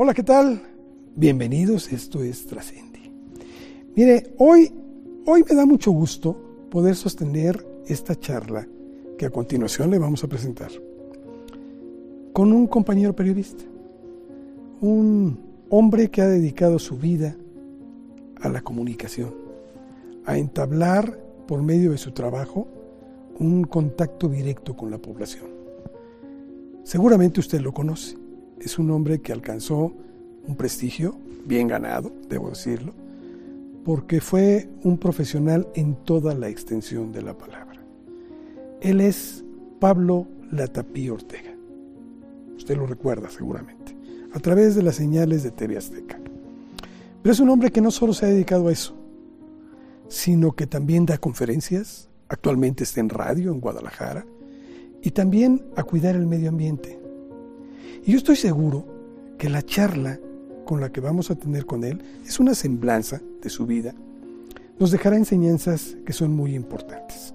Hola, ¿qué tal? Bienvenidos, esto es Trascendi. Mire, hoy, hoy me da mucho gusto poder sostener esta charla que a continuación le vamos a presentar con un compañero periodista, un hombre que ha dedicado su vida a la comunicación, a entablar por medio de su trabajo un contacto directo con la población. Seguramente usted lo conoce, es un hombre que alcanzó un prestigio bien ganado, debo decirlo, porque fue un profesional en toda la extensión de la palabra. Él es Pablo Latapí Ortega. Usted lo recuerda seguramente, a través de las señales de TV Azteca. Pero es un hombre que no solo se ha dedicado a eso, sino que también da conferencias, actualmente está en radio en Guadalajara, y también a cuidar el medio ambiente. Y yo estoy seguro que la charla con la que vamos a tener con él es una semblanza de su vida. Nos dejará enseñanzas que son muy importantes.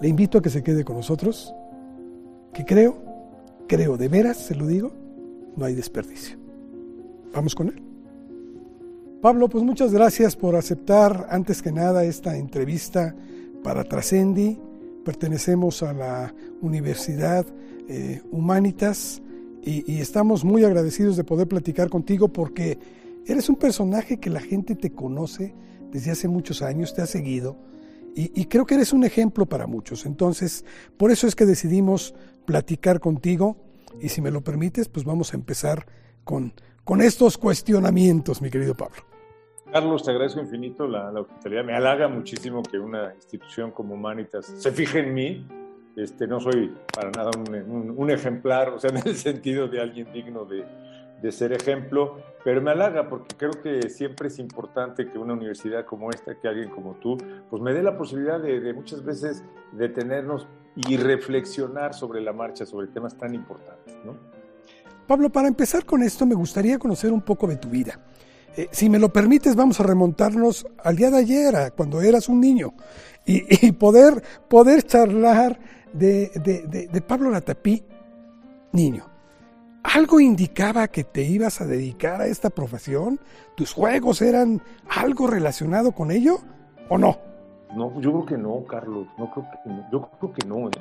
Le invito a que se quede con nosotros, que creo, creo de veras, se lo digo, no hay desperdicio. Vamos con él. Pablo, pues muchas gracias por aceptar antes que nada esta entrevista para Trascendi. Pertenecemos a la Universidad eh, Humanitas y, estamos muy agradecidos de poder platicar contigo porque eres un personaje que la gente te conoce desde hace muchos años, te ha seguido y, y creo que eres un ejemplo para muchos. Entonces, por eso es que decidimos platicar contigo y si me lo permites, pues vamos a empezar con, con estos cuestionamientos, mi querido Pablo. Carlos, te agradezco infinito la, la, hospitalidad. Me halaga muchísimo que una institución como Humanitas se fije en mí. Este, no soy para nada un, un, un ejemplar, o sea, en el sentido de alguien digno de, de, ser ejemplo, pero me halaga porque creo que siempre es importante que una universidad como esta, que alguien como tú, pues me dé la posibilidad de, de muchas veces detenernos y reflexionar sobre la marcha, sobre temas tan importantes. ¿no? Pablo, para empezar con esto, me gustaría conocer un poco de tu vida. Eh, si me lo permites, vamos a remontarnos al día de ayer, a cuando eras un niño, y, y poder, poder charlar de, de, de, Pablo Latapí, niño. ¿Algo indicaba que te ibas a dedicar a esta profesión? ¿Tus juegos eran algo relacionado con ello o no? No, yo creo que no, Carlos. No creo que no. Yo creo que no. ¿eh?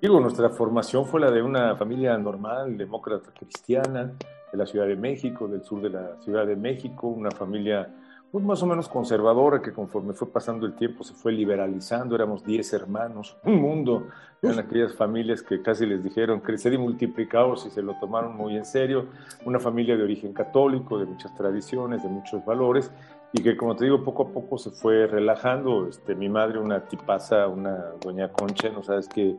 Digo, nuestra formación fue la de una familia normal, demócrata cristiana, de la Ciudad de México, del sur de la Ciudad de México, una familia pues, más o menos conservadora que conforme fue pasando el tiempo se fue liberalizando, éramos 10 hermanos, un mundo, eran aquellas familias que casi les dijeron crecer y multiplicados y se lo tomaron muy en serio, una familia de origen católico, de muchas tradiciones, de muchos valores, y que como te digo, poco a poco se fue relajando, este, mi madre una tipaza, una doña Concha, no sabes qué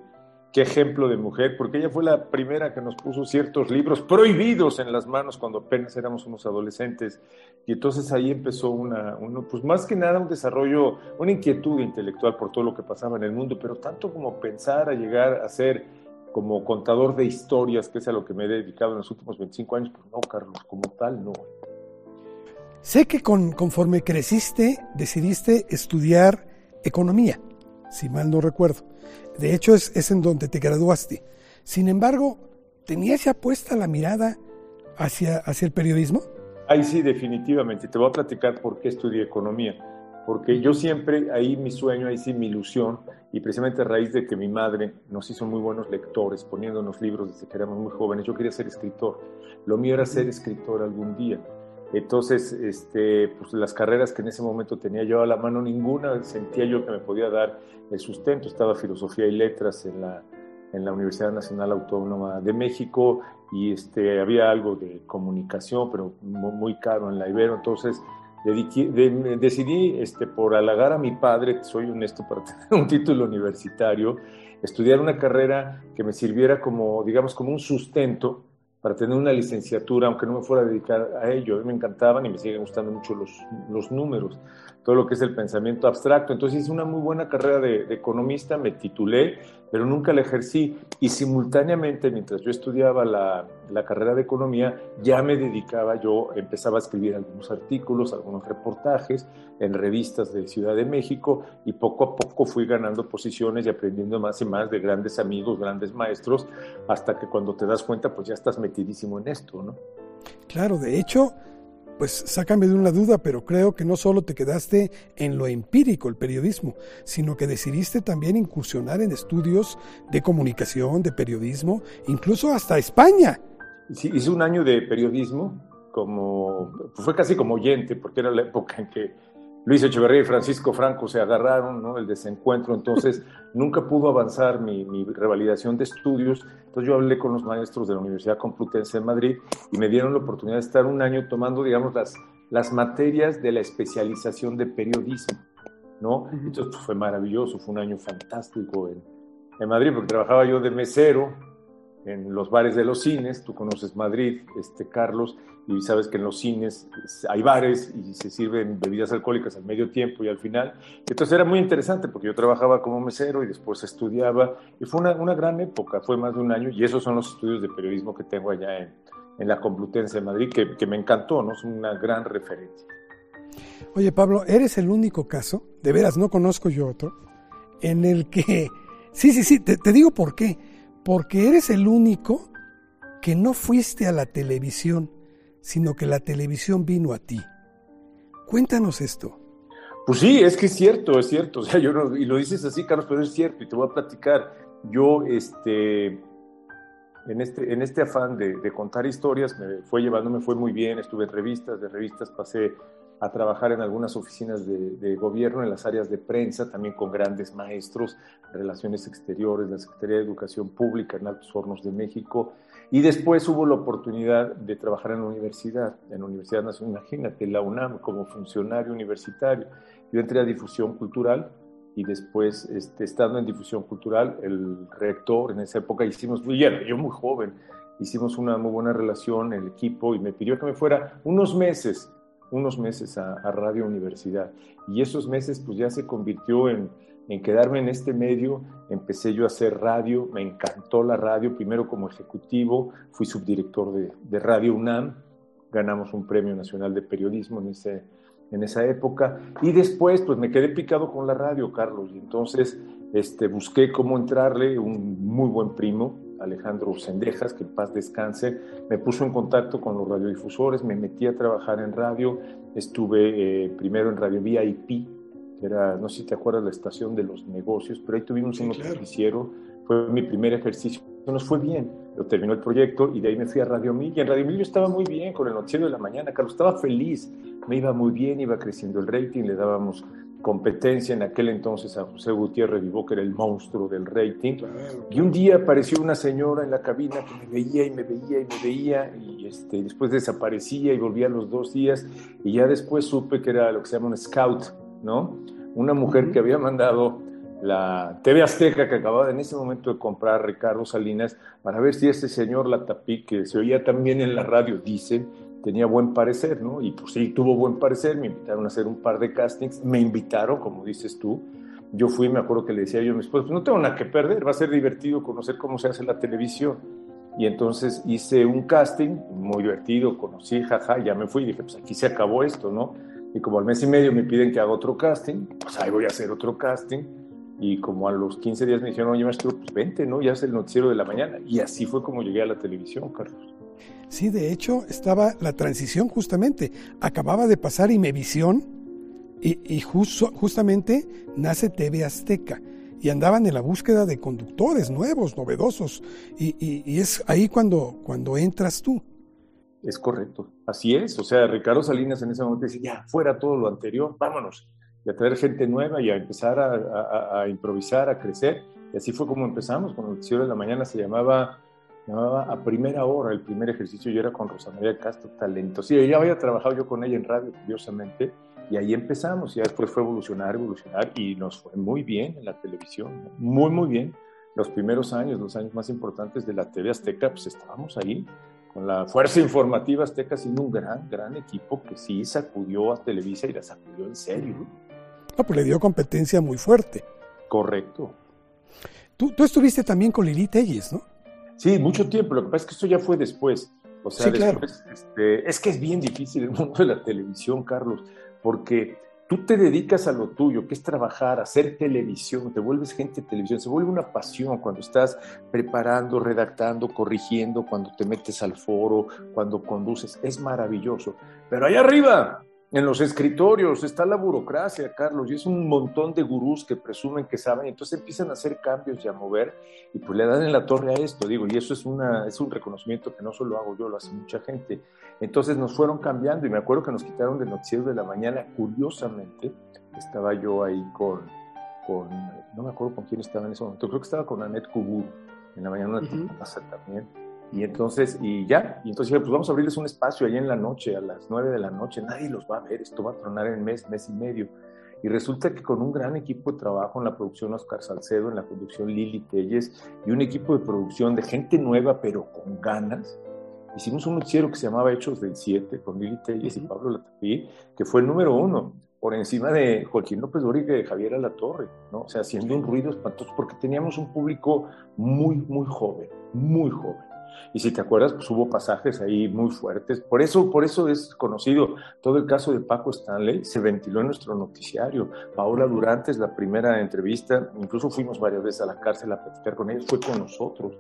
qué ejemplo de mujer, porque ella fue la primera que nos puso ciertos libros prohibidos en las manos cuando apenas éramos unos adolescentes. Y entonces ahí empezó una, uno, pues más que nada un desarrollo, una inquietud intelectual por todo lo que pasaba en el mundo, pero tanto como pensar a llegar a ser como contador de historias, que es a lo que me he dedicado en los últimos 25 años, pues no, Carlos, como tal, no. Sé que con, conforme creciste, decidiste estudiar economía, si mal no recuerdo. De hecho, es, es, en donde te graduaste. Sin embargo, ¿tenías ya puesta la mirada hacia, hacia el periodismo? Ahí sí, definitivamente. Te voy a platicar por qué estudié economía. Porque yo siempre, ahí mi sueño, ahí sí mi ilusión, y precisamente a raíz de que mi madre nos hizo muy buenos lectores, poniéndonos libros desde que éramos muy jóvenes, yo quería ser escritor. Lo mío era ser escritor algún día. Entonces, este, pues las carreras que en ese momento tenía yo a la mano, ninguna sentía yo que me podía dar el sustento. Estaba filosofía y letras en la, Universidad Nacional Autónoma de México y este, había algo de comunicación, pero muy caro en la Ibero. Entonces, decidí, este, por halagar a mi padre, soy honesto, para tener un título universitario, estudiar una carrera que me sirviera como, digamos, como un sustento para tener una licenciatura, aunque no me fuera a dedicar a ello. A mí me encantaban y me siguen gustando mucho los, los números, todo lo que es el pensamiento abstracto. Entonces hice una muy buena carrera de, de, economista, me titulé, pero nunca la ejercí. Y simultáneamente, mientras yo estudiaba la, la carrera de economía, ya me dedicaba, yo empezaba a escribir algunos artículos, algunos reportajes en revistas de Ciudad de México y poco a poco fui ganando posiciones y aprendiendo más y más de grandes amigos, grandes maestros, hasta que cuando te das cuenta, pues ya estás metidísimo en esto, ¿no? Claro, de hecho, pues sácame de una duda, pero creo que no solo te quedaste en lo empírico, el periodismo, sino que decidiste también incursionar en estudios de comunicación, de periodismo, incluso hasta España. Sí, hice un año de periodismo, como, fue casi como oyente, porque era la época en que Luis Echeverría y Francisco Franco se agarraron, ¿no? El desencuentro, entonces nunca pudo avanzar mi, mi, revalidación de estudios. Entonces yo hablé con los maestros de la Universidad Complutense de Madrid y me dieron la oportunidad de estar un año tomando, digamos, las, las materias de la especialización de periodismo, ¿no? Entonces pues, fue maravilloso, fue un año fantástico en, en Madrid, porque trabajaba yo de mesero, en los bares de los cines, tú conoces Madrid, este Carlos, y sabes que en los cines hay bares y se sirven bebidas alcohólicas al medio tiempo y al final. Entonces era muy interesante porque yo trabajaba como mesero y después estudiaba y fue una, una gran época, fue más de un año y esos son los estudios de periodismo que tengo allá en, en la Complutense de Madrid que, que, me encantó, ¿no? Es una gran referencia. Oye Pablo, eres el único caso, de veras no conozco yo otro, en el que, sí, sí, sí, te, te digo por qué porque eres el único que no fuiste a la televisión, sino que la televisión vino a ti. Cuéntanos esto. Pues sí, es que es cierto, es cierto. O sea, yo no, y lo dices así, Carlos, pero es cierto, y te voy a platicar. Yo, este, en este, en este afán de, de contar historias, me fue llevando, me fue muy bien, estuve en revistas, de revistas pasé a trabajar en algunas oficinas de, gobierno, en las áreas de prensa, también con grandes maestros, relaciones exteriores, la Secretaría de Educación Pública en Altos Hornos de México. Y después hubo la oportunidad de trabajar en la universidad, en la Universidad Nacional, imagínate, la UNAM, como funcionario universitario. Yo entré a difusión cultural y después, este, estando en difusión cultural, el rector en esa época hicimos, muy bien, yo muy joven, hicimos una muy buena relación, el equipo, y me pidió que me fuera unos meses unos meses a, Radio Universidad. Y esos meses pues ya se convirtió en, en, quedarme en este medio. Empecé yo a hacer radio, me encantó la radio, primero como ejecutivo, fui subdirector de, de Radio UNAM, ganamos un premio nacional de periodismo en, ese, en esa época. Y después pues me quedé picado con la radio, Carlos, y entonces este, busqué cómo entrarle, un muy buen primo, Alejandro Sendejas, que en paz descanse, me puso en contacto con los radiodifusores, me metí a trabajar en radio, estuve eh, primero en Radio VIP, que era, no sé si te acuerdas, la estación de los negocios, pero ahí tuvimos sí, un noticiero, claro. fue mi primer ejercicio, nos fue bien, lo terminó el proyecto y de ahí me fui a Radio Mil, y en Radio Mil yo estaba muy bien con el noticiero de la mañana, Carlos, estaba feliz, me iba muy bien, iba creciendo el rating, le dábamos competencia. En aquel entonces a José Gutiérrez Vivó, que era el monstruo del rating. Y un día apareció una señora en la cabina que me veía y me veía y me veía, y este, después desaparecía y volvía los dos días, y ya después supe que era lo que se llama un scout, ¿no? Una mujer que había mandado la TV Azteca que acababa en ese momento de comprar Ricardo Salinas para ver si ese señor Latapí, que se oía también en la radio, dicen, tenía buen parecer, ¿no? Y pues sí, tuvo buen parecer, me invitaron a hacer un par de castings, me invitaron, como dices tú, yo fui, me acuerdo que le decía yo a mi esposo, pues no tengo nada que perder, va a ser divertido conocer cómo se hace la televisión. Y entonces hice un casting muy divertido, conocí, jaja, ya me fui dije, pues aquí se acabó esto, ¿no? Y como al mes y medio me piden que haga otro casting, pues ahí voy a hacer otro casting. Y como a los 15 días me dijeron, oye, maestro, pues vente, ¿no? Ya es el noticiero de la mañana. Y así fue como llegué a la televisión, Carlos. Sí, de hecho, estaba la transición justamente. Acababa de pasar Imevisión y, y justamente nace TV Azteca. Y andaban en la búsqueda de conductores nuevos, novedosos. Y, y, y es ahí cuando, cuando entras tú. Es correcto, así es. O sea, Ricardo Salinas en ese momento dice, ya, fuera todo lo anterior, vámonos. Y a traer gente nueva y a empezar a, a, improvisar, a crecer. Y así fue como empezamos. Con el noticiero de la mañana se llamaba llamaba a primera hora, el primer ejercicio yo era con Rosa María Castro, talento. Sí, ya había trabajado yo con ella en radio, curiosamente, y ahí empezamos, y después fue evolucionar, evolucionar, y nos fue muy bien en la televisión, muy, muy bien. Los primeros años, los años más importantes de la TV Azteca, pues estábamos ahí, con la Fuerza Informativa Azteca, siendo un gran, gran equipo que sí sacudió a Televisa y la sacudió en serio. No, pues le dio competencia muy fuerte. Correcto. Tú, tú estuviste también con Lili Telles, ¿no? Sí, mucho tiempo. Lo que pasa es que esto ya fue después. O sea, sí, después, claro. este, es que es bien difícil el mundo de la televisión, Carlos, porque tú te dedicas a lo tuyo, que es trabajar, hacer televisión, te vuelves gente de televisión, se vuelve una pasión cuando estás preparando, redactando, corrigiendo, cuando te metes al foro, cuando conduces, es maravilloso. Pero allá arriba, en los escritorios está la burocracia, Carlos, y es un montón de gurús que presumen que saben, y entonces empiezan a hacer cambios y a mover, y pues le dan en la torre a esto, digo, y eso es, una, es un reconocimiento que no solo hago yo, lo hace mucha gente. Entonces nos fueron cambiando, y me acuerdo que nos quitaron del noticiero de la mañana, curiosamente, estaba yo ahí con, con, no me acuerdo con quién estaba en ese momento, creo que estaba con Annette Kubur, en la mañana una pasa también y entonces, y ya, y entonces pues vamos a abrirles un espacio ahí en la noche, a las nueve de la noche, nadie los va a ver, esto va a tronar en mes, mes y medio. Y resulta que con un gran equipo de trabajo en la producción Oscar Salcedo, en la producción Lili Telles, y un equipo de producción de gente nueva pero con ganas, hicimos un noticiero que se llamaba Hechos del 7 con Lili Telles y Pablo Latapí, que fue el número uno, por encima de Joaquín López Dóriga y de Javier Alatorre, ¿no? O sea, haciendo un ruido espantoso, porque teníamos un público muy, muy joven, muy joven. Y si te acuerdas, pues hubo pasajes ahí muy fuertes. Por eso, por eso es conocido todo el caso de Paco Stanley, se ventiló en nuestro noticiario. Paola Durantes, la primera entrevista, incluso fuimos varias veces a la cárcel a platicar con ellos, fue con nosotros.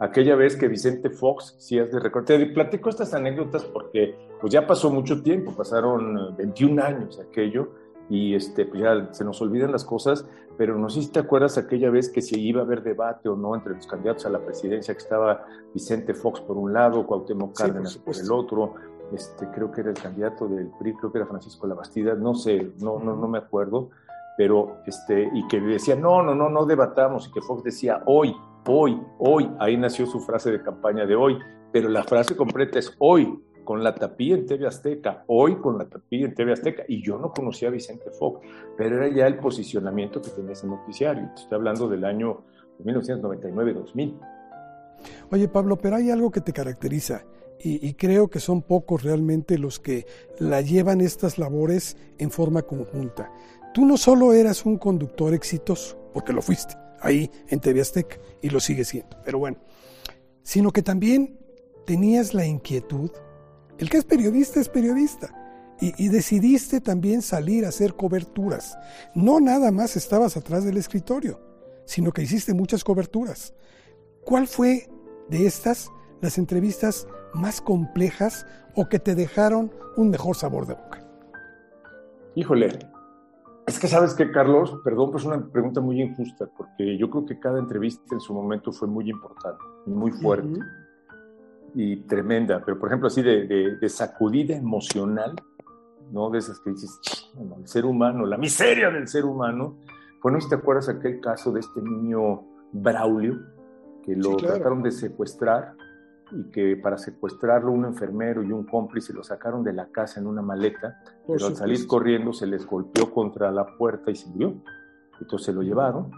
Aquella vez que Vicente Fox, si has de recordar, te platico estas anécdotas porque pues ya pasó mucho tiempo, pasaron 21 años aquello y este, pues ya se nos olvidan las cosas, pero no sé si te acuerdas aquella vez que si iba a haber debate o no entre los candidatos a la presidencia, que estaba Vicente Fox por un lado, Cuauhtémoc Cárdenas por, el otro, este, creo que era el candidato del PRI, creo que era Francisco Labastida, no sé, no, no, no me acuerdo, pero este, y que decía, no, no, no, no debatamos, y que Fox decía, hoy, hoy, hoy, ahí nació su frase de campaña de hoy, pero la frase completa es hoy, con la tapía en TV Azteca, hoy con la tapía en TV Azteca, y yo no conocía a Vicente Fox, pero era ya el posicionamiento que tenía ese noticiario. Estoy hablando del año 1999-2000. Oye Pablo, pero hay algo que te caracteriza y, y, creo que son pocos realmente los que la llevan estas labores en forma conjunta. Tú no solo eras un conductor exitoso, porque lo fuiste ahí en TV Azteca y lo sigues siendo, pero bueno, sino que también tenías la inquietud el que es periodista es periodista. Y, decidiste también salir a hacer coberturas. No nada más estabas atrás del escritorio, sino que hiciste muchas coberturas. ¿Cuál fue de estas las entrevistas más complejas o que te dejaron un mejor sabor de boca? Híjole, es que sabes que Carlos, perdón, pero es una pregunta muy injusta, porque yo creo que cada entrevista en su momento fue muy importante y muy fuerte y tremenda, pero por ejemplo así de, de, sacudida emocional, ¿no? De esas que dices, el ser humano, la miseria del ser humano. Bueno, si te acuerdas aquel caso de este niño Braulio, que lo trataron de secuestrar y que para secuestrarlo un enfermero y un cómplice lo sacaron de la casa en una maleta, pero al salir corriendo se les golpeó contra la puerta y se murió. Entonces se lo llevaron,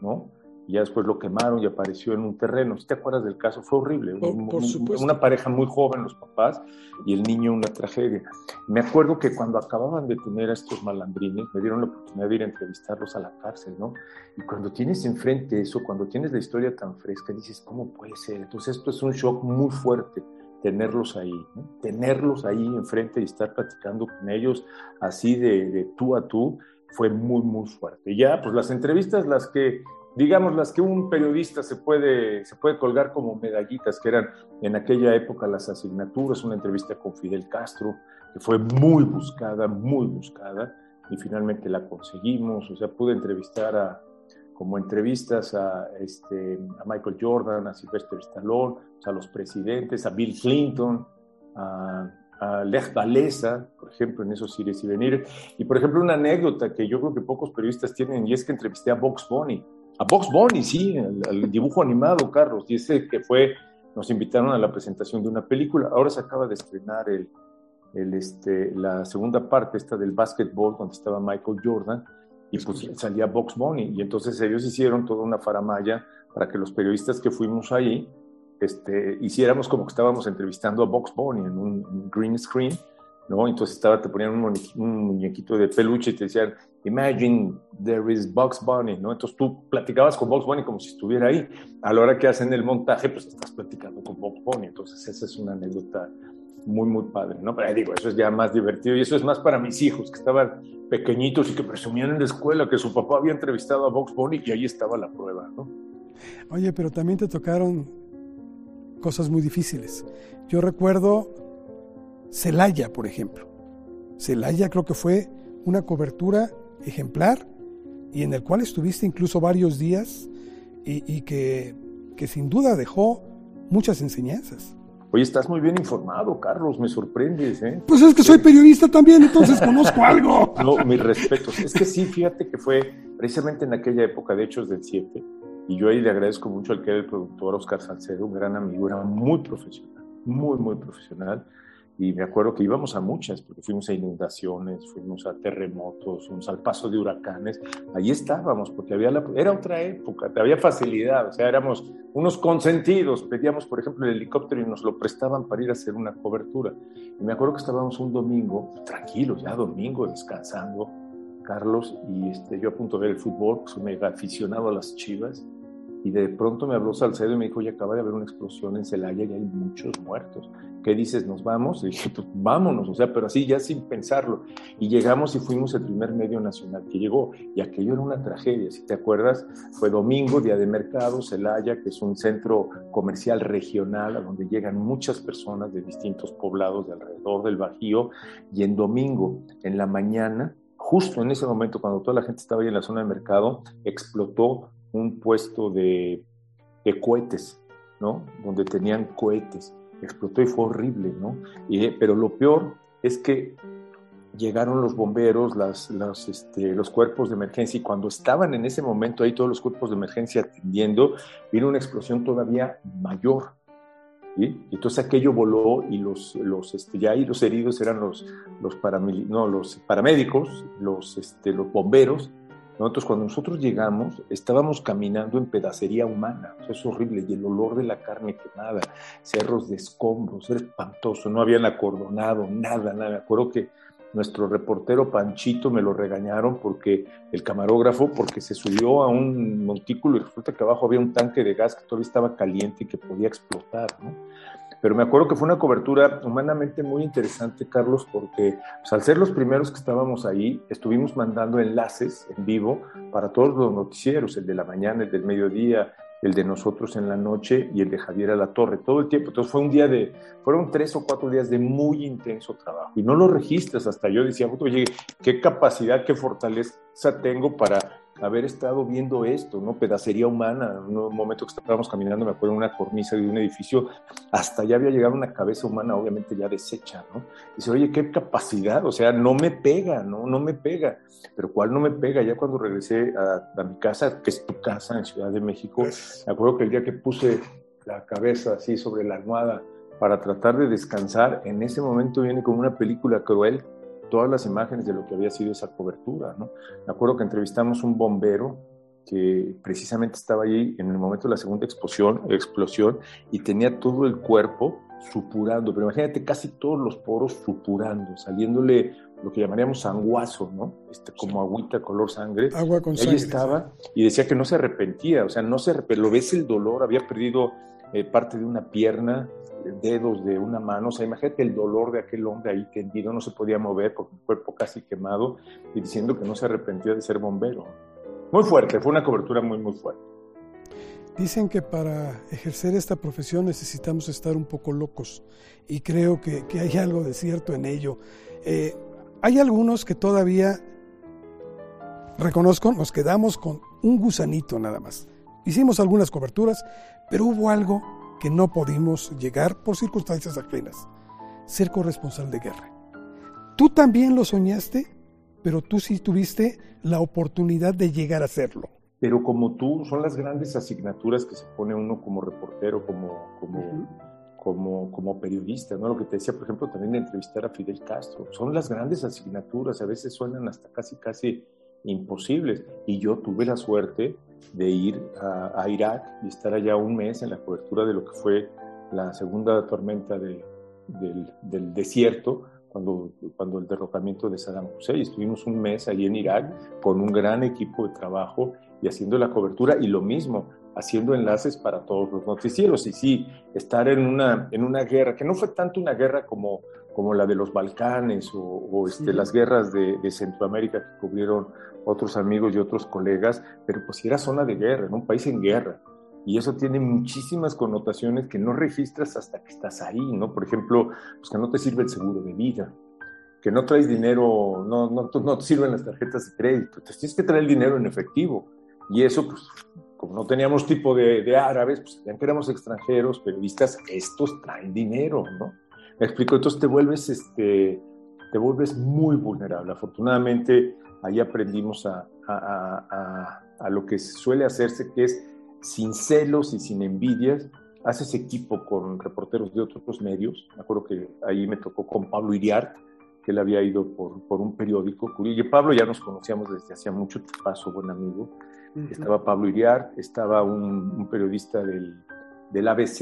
¿no? Y ya después lo quemaron y apareció en un terreno. ¿Sí te acuerdas del caso? Fue horrible. una pareja muy joven, los papás, y el niño una tragedia. Me acuerdo que cuando acababan de tener a estos malandrines, me dieron la oportunidad de ir a entrevistarlos a la cárcel, ¿no? Y cuando tienes enfrente eso, cuando tienes la historia tan fresca, dices, ¿cómo puede ser? Entonces esto es un shock muy fuerte tenerlos ahí, tenerlos ahí enfrente y estar platicando con ellos así de, de tú a tú, fue muy, muy fuerte. Ya, pues las entrevistas, las que digamos, las que un periodista se puede, se puede colgar como medallitas, que eran en aquella época las asignaturas, una entrevista con Fidel Castro, que fue muy buscada, muy buscada, y finalmente la conseguimos, o sea, pude entrevistar a, como entrevistas a, este, a Michael Jordan, a Sylvester Stallone, a los presidentes, a Bill Clinton, a, a Lech Walesa, por ejemplo, en esos ires y venir. Y, por ejemplo, una anécdota que yo creo que pocos periodistas tienen, y es que entrevisté a Box Bunny, a Box Bunny, sí, al, dibujo animado, Carlos, y ese que fue, nos invitaron a la presentación de una película. Ahora se acaba de estrenar el, el, este, la segunda parte, esta del básquetbol, donde estaba Michael Jordan, y pues salía Box Bunny, y entonces ellos hicieron toda una faramaya para que los periodistas que fuimos ahí este, hiciéramos como que estábamos entrevistando a Box Bunny en un green screen, ¿no? Entonces estaba, te ponían un, muñequito de peluche y te decían, imagine there is Bugs Bunny, ¿no? Entonces tú platicabas con Bugs Bunny como si estuviera ahí. A la hora que hacen el montaje, pues estás platicando con Bugs Bunny. Entonces esa es una anécdota muy, muy padre, ¿no? Pero digo, eso es ya más divertido y eso es más para mis hijos que estaban pequeñitos y que presumían en la escuela que su papá había entrevistado a Vox Bunny y ahí estaba la prueba, ¿no? Oye, pero también te tocaron cosas muy difíciles. Yo recuerdo Celaya, por ejemplo. Celaya creo que fue una cobertura ejemplar y en el cual estuviste incluso varios días y, que, que sin duda dejó muchas enseñanzas. Oye, estás muy bien informado, Carlos, me sorprendes, ¿eh? Pues es que soy periodista también, entonces conozco algo. No, mis respetos. Es que sí, fíjate que fue precisamente en aquella época de Hechos del 7, y yo ahí le agradezco mucho al que era el productor, Oscar Salcedo, un gran amigo, era muy profesional, muy, muy profesional. Y me acuerdo que íbamos a muchas, porque fuimos a inundaciones, fuimos a terremotos, fuimos al paso de huracanes. Ahí estábamos, porque había la, era otra época, había facilidad, o sea, éramos unos consentidos. Pedíamos, por ejemplo, el helicóptero y nos lo prestaban para ir a hacer una cobertura. Y me acuerdo que estábamos un domingo, tranquilos, ya domingo, descansando, Carlos, y este, yo a punto de ver el fútbol, soy mega aficionado a las chivas y de pronto me habló Salcedo y me dijo, ya acaba de haber una explosión en Celaya y hay muchos muertos. ¿Qué dices? ¿Nos vamos? Y dije, pues vámonos, o sea, pero así ya sin pensarlo. Y llegamos y fuimos el primer medio nacional que llegó. Y aquello era una tragedia, si te acuerdas, fue domingo, día de mercado, Celaya, que es un centro comercial regional a donde llegan muchas personas de distintos poblados de alrededor del Bajío. Y en domingo, en la mañana, justo en ese momento, cuando toda la gente estaba ahí en la zona de mercado, explotó un puesto de, cohetes, ¿no? Donde tenían cohetes. Explotó y fue horrible, ¿no? Pero lo peor es que llegaron los bomberos, este, los cuerpos de emergencia, y cuando estaban en ese momento ahí todos los cuerpos de emergencia atendiendo, vino una explosión todavía mayor. Y entonces aquello voló y los, este, ya ahí los heridos eran los, los paramédicos, los, este, los bomberos, nosotros cuando nosotros llegamos estábamos caminando en pedacería humana, es horrible, y el olor de la carne quemada, cerros de escombros, era espantoso, no habían acordonado, nada, nada. Me acuerdo que nuestro reportero Panchito me lo regañaron porque el camarógrafo, porque se subió a un montículo y resulta que abajo había un tanque de gas que todavía estaba caliente y que podía explotar, ¿no? Pero me acuerdo que fue una cobertura humanamente muy interesante, Carlos, porque pues, al ser los primeros que estábamos ahí, estuvimos mandando enlaces en vivo para todos los noticieros, el de la mañana, el del mediodía, el de nosotros en la noche y el de Javier a la Torre, todo el tiempo. Entonces fue un día de, fueron tres o cuatro días de muy intenso trabajo y no lo registras hasta yo decía, oye, qué capacidad, qué fortaleza tengo para haber estado viendo esto, ¿no? Pedacería humana. En un momento que estábamos caminando, me acuerdo, en una cornisa de un edificio, hasta ya había llegado una cabeza humana, obviamente ya deshecha, ¿no? Dice, oye, qué capacidad, o sea, no me pega, ¿no? No me pega. Pero ¿cuál no me pega? Ya cuando regresé a, mi casa, que es tu casa en Ciudad de México, me acuerdo que el día que puse la cabeza así sobre la almohada para tratar de descansar, en ese momento viene como una película cruel todas las imágenes de lo que había sido esa cobertura. ¿no? Me acuerdo que entrevistamos un bombero que precisamente estaba ahí en el momento de la segunda explosión, explosión y tenía todo el cuerpo supurando, pero imagínate casi todos los poros supurando, saliéndole lo que llamaríamos sanguazo, ¿no? Este, como agüita color sangre. Agua con sangre. Ahí estaba y decía que no se arrepentía, o sea, no se arrepentía, lo ves el dolor, había perdido eh, parte de una pierna, dedos de una mano. O sea, imagínate el dolor de aquel hombre ahí tendido, no se podía mover porque el cuerpo casi quemado y diciendo que no se arrepentía de ser bombero. Muy fuerte, fue una cobertura muy, muy fuerte. Dicen que para ejercer esta profesión necesitamos estar un poco locos y creo que, que hay algo de cierto en ello. Eh, hay algunos que todavía, reconozco, nos quedamos con un gusanito nada más. Hicimos algunas coberturas, pero hubo algo que no pudimos llegar por circunstancias ajenas, ser corresponsal de guerra. Tú también lo soñaste, pero tú sí tuviste la oportunidad de llegar a hacerlo. Pero como tú, son las grandes asignaturas que se pone uno como reportero, como, como, como, como periodista, ¿no? Lo que te decía, por ejemplo, también de entrevistar a Fidel Castro. Son las grandes asignaturas, a veces suenan hasta casi, casi imposibles. Y yo tuve la suerte de ir a, Irak y estar allá un mes en la cobertura de lo que fue la segunda tormenta del, desierto, cuando, cuando el derrocamiento de Saddam Hussein. Estuvimos un mes allí en Irak con un gran equipo de trabajo y haciendo la cobertura y lo mismo, haciendo enlaces para todos los noticieros. Y sí, estar en una, en una guerra, que no fue tanto una guerra como, como la de los Balcanes o, este, las guerras de, Centroamérica que cubrieron otros amigos y otros colegas, pero pues era zona de guerra, en un país en guerra. Y eso tiene muchísimas connotaciones que no registras hasta que estás ahí, ¿no? Por ejemplo, pues que no te sirve el seguro de vida, que no traes dinero, no, no, no te sirven las tarjetas de crédito, te tienes que traer el dinero en efectivo. Y eso, pues, como no teníamos tipo de, árabes, pues ya que éramos extranjeros, periodistas, estos traen dinero, ¿no? Me explico, entonces te vuelves, este, te vuelves muy vulnerable. Afortunadamente, ahí aprendimos a, a, a, a, lo que suele hacerse, que es sin celos y sin envidias, haces equipo con reporteros de otros medios. Me acuerdo que ahí me tocó con Pablo Iriart, que él había ido por, por un periódico. Y Pablo ya nos conocíamos desde hacía mucho, paso, buen amigo estaba Pablo Iriar, estaba un, periodista del, del, ABC,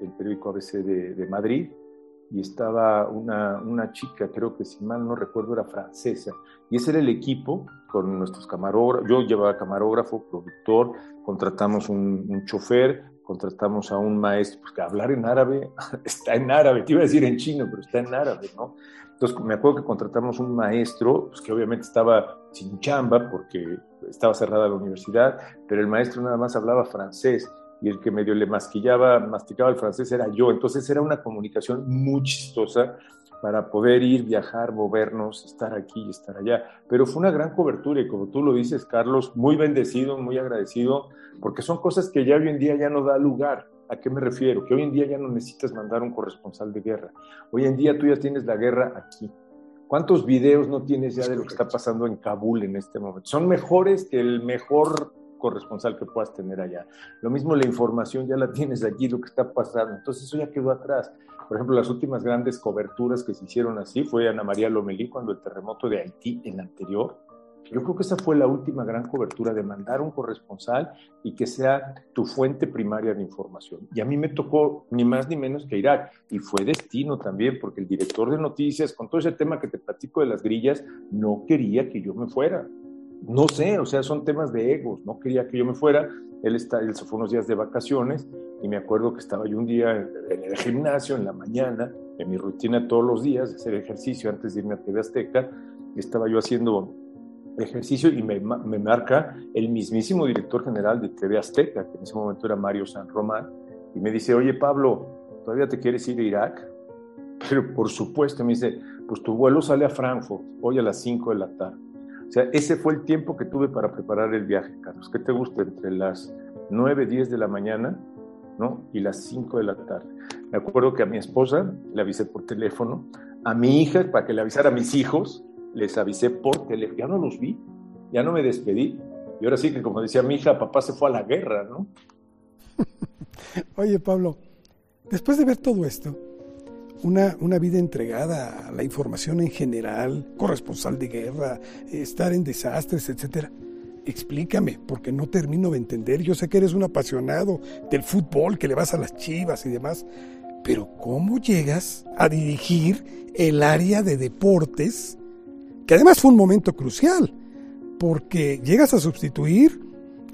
el periódico ABC de, Madrid, y estaba una, una, chica, creo que si mal no recuerdo era francesa, y ese era el equipo con nuestros camarógrafos, yo llevaba camarógrafo, productor, contratamos un, un chofer, contratamos a un maestro, porque hablar en árabe está en árabe, te iba a decir en chino, pero está en árabe, ¿no? Entonces me acuerdo que contratamos un maestro, pues que obviamente estaba sin chamba porque estaba cerrada la universidad, pero el maestro nada más hablaba francés y el que medio le masquillaba, masticaba el francés era yo. Entonces era una comunicación muy chistosa para poder ir, viajar, movernos, estar aquí y estar allá. Pero fue una gran cobertura y como tú lo dices, Carlos, muy bendecido, muy agradecido, porque son cosas que ya hoy en día ya no da lugar. ¿A qué me refiero? Que hoy en día ya no necesitas mandar un corresponsal de guerra. Hoy en día tú ya tienes la guerra aquí. ¿Cuántos videos no tienes ya de lo que está pasando en Kabul en este momento? Son mejores que el mejor corresponsal que puedas tener allá. Lo mismo la información ya la tienes aquí, lo que está pasando. Entonces eso ya quedó atrás. Por ejemplo, las últimas grandes coberturas que se hicieron así fue Ana María Lomelí cuando el terremoto de Haití, en anterior, yo creo que esa fue la última gran cobertura de mandar un corresponsal y que sea tu fuente primaria de información. Y a mí me tocó ni más ni menos que Irak. Y fue destino también, porque el director de noticias, con todo ese tema que te platico de las grillas, no quería que yo me fuera. No sé, o sea, son temas de egos. No quería que yo me fuera. Él, está, él se fue unos días de vacaciones y me acuerdo que estaba yo un día en el gimnasio, en la mañana, en mi rutina todos los días, de hacer ejercicio antes de irme a TV Azteca. Estaba yo haciendo ejercicio y me, me, marca el mismísimo director general de TV Azteca, que en ese momento era Mario San Román, y me dice, oye Pablo, ¿todavía te quieres ir a Irak? Pero por supuesto, me dice, pues tu vuelo sale a Frankfurt hoy a las 5 de la tarde. O sea, ese fue el tiempo que tuve para preparar el viaje, Carlos. ¿Qué te gusta? Entre las 9, 10 de la mañana ¿no? y las 5 de la tarde. Me acuerdo que a mi esposa le avisé por teléfono, a mi hija para que le avisara a mis hijos, les avisé por teléfono, ya no los vi, ya no me despedí. Y ahora sí que, como decía mi hija, papá se fue a la guerra, ¿no? Oye, Pablo, después de ver todo esto, una, una, vida entregada a la información en general, corresponsal de guerra, estar en desastres, etcétera. Explícame, porque no termino de entender. Yo sé que eres un apasionado del fútbol, que le vas a las chivas y demás, pero ¿cómo llegas a dirigir el área de deportes que además fue un momento crucial, porque llegas a sustituir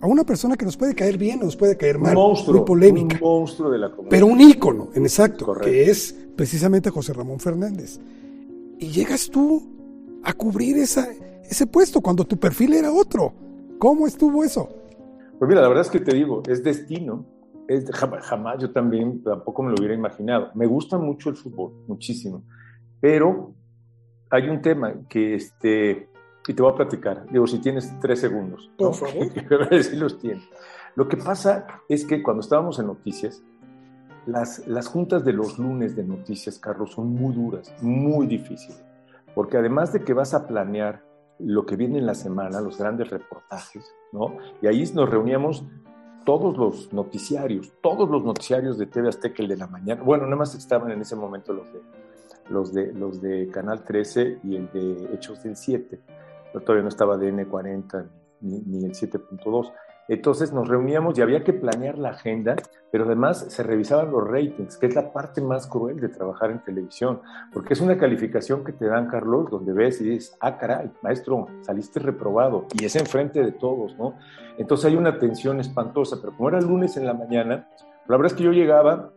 a una persona que nos puede caer bien o nos puede caer mal, monstruo, muy polémica. Un monstruo de la comunidad. Pero un ícono, en exacto, que es precisamente José Ramón Fernández. Y llegas tú a cubrir esa, ese puesto cuando tu perfil era otro. ¿Cómo estuvo eso? Pues mira, la verdad es que te digo, es destino. Es, jamás, jamás yo también tampoco me lo hubiera imaginado. Me gusta mucho el fútbol, muchísimo. Pero hay un tema que, este, y te voy a platicar, digo, si tienes tres segundos. Por favor. si los tienes. Lo que pasa es que cuando estábamos en noticias, las, las juntas de los lunes de noticias, Carlos, son muy duras, muy difíciles, porque además de que vas a planear lo que viene en la semana, los grandes reportajes, ¿no? Y ahí nos reuníamos todos los noticiarios, todos los noticiarios de TV Azteca, el de la mañana, bueno, nada más estaban en ese momento los de los de, los de Canal 13 y el de Hechos del 7. Pero todavía no estaba de N40 ni, ni el 7.2. Entonces nos reuníamos y había que planear la agenda, pero además se revisaban los ratings, que es la parte más cruel de trabajar en televisión, porque es una calificación que te dan, Carlos, donde ves y dices, ah, caray, maestro, saliste reprobado, y es enfrente de todos, ¿no? Entonces hay una tensión espantosa, pero como era lunes en la mañana, la verdad es que yo llegaba,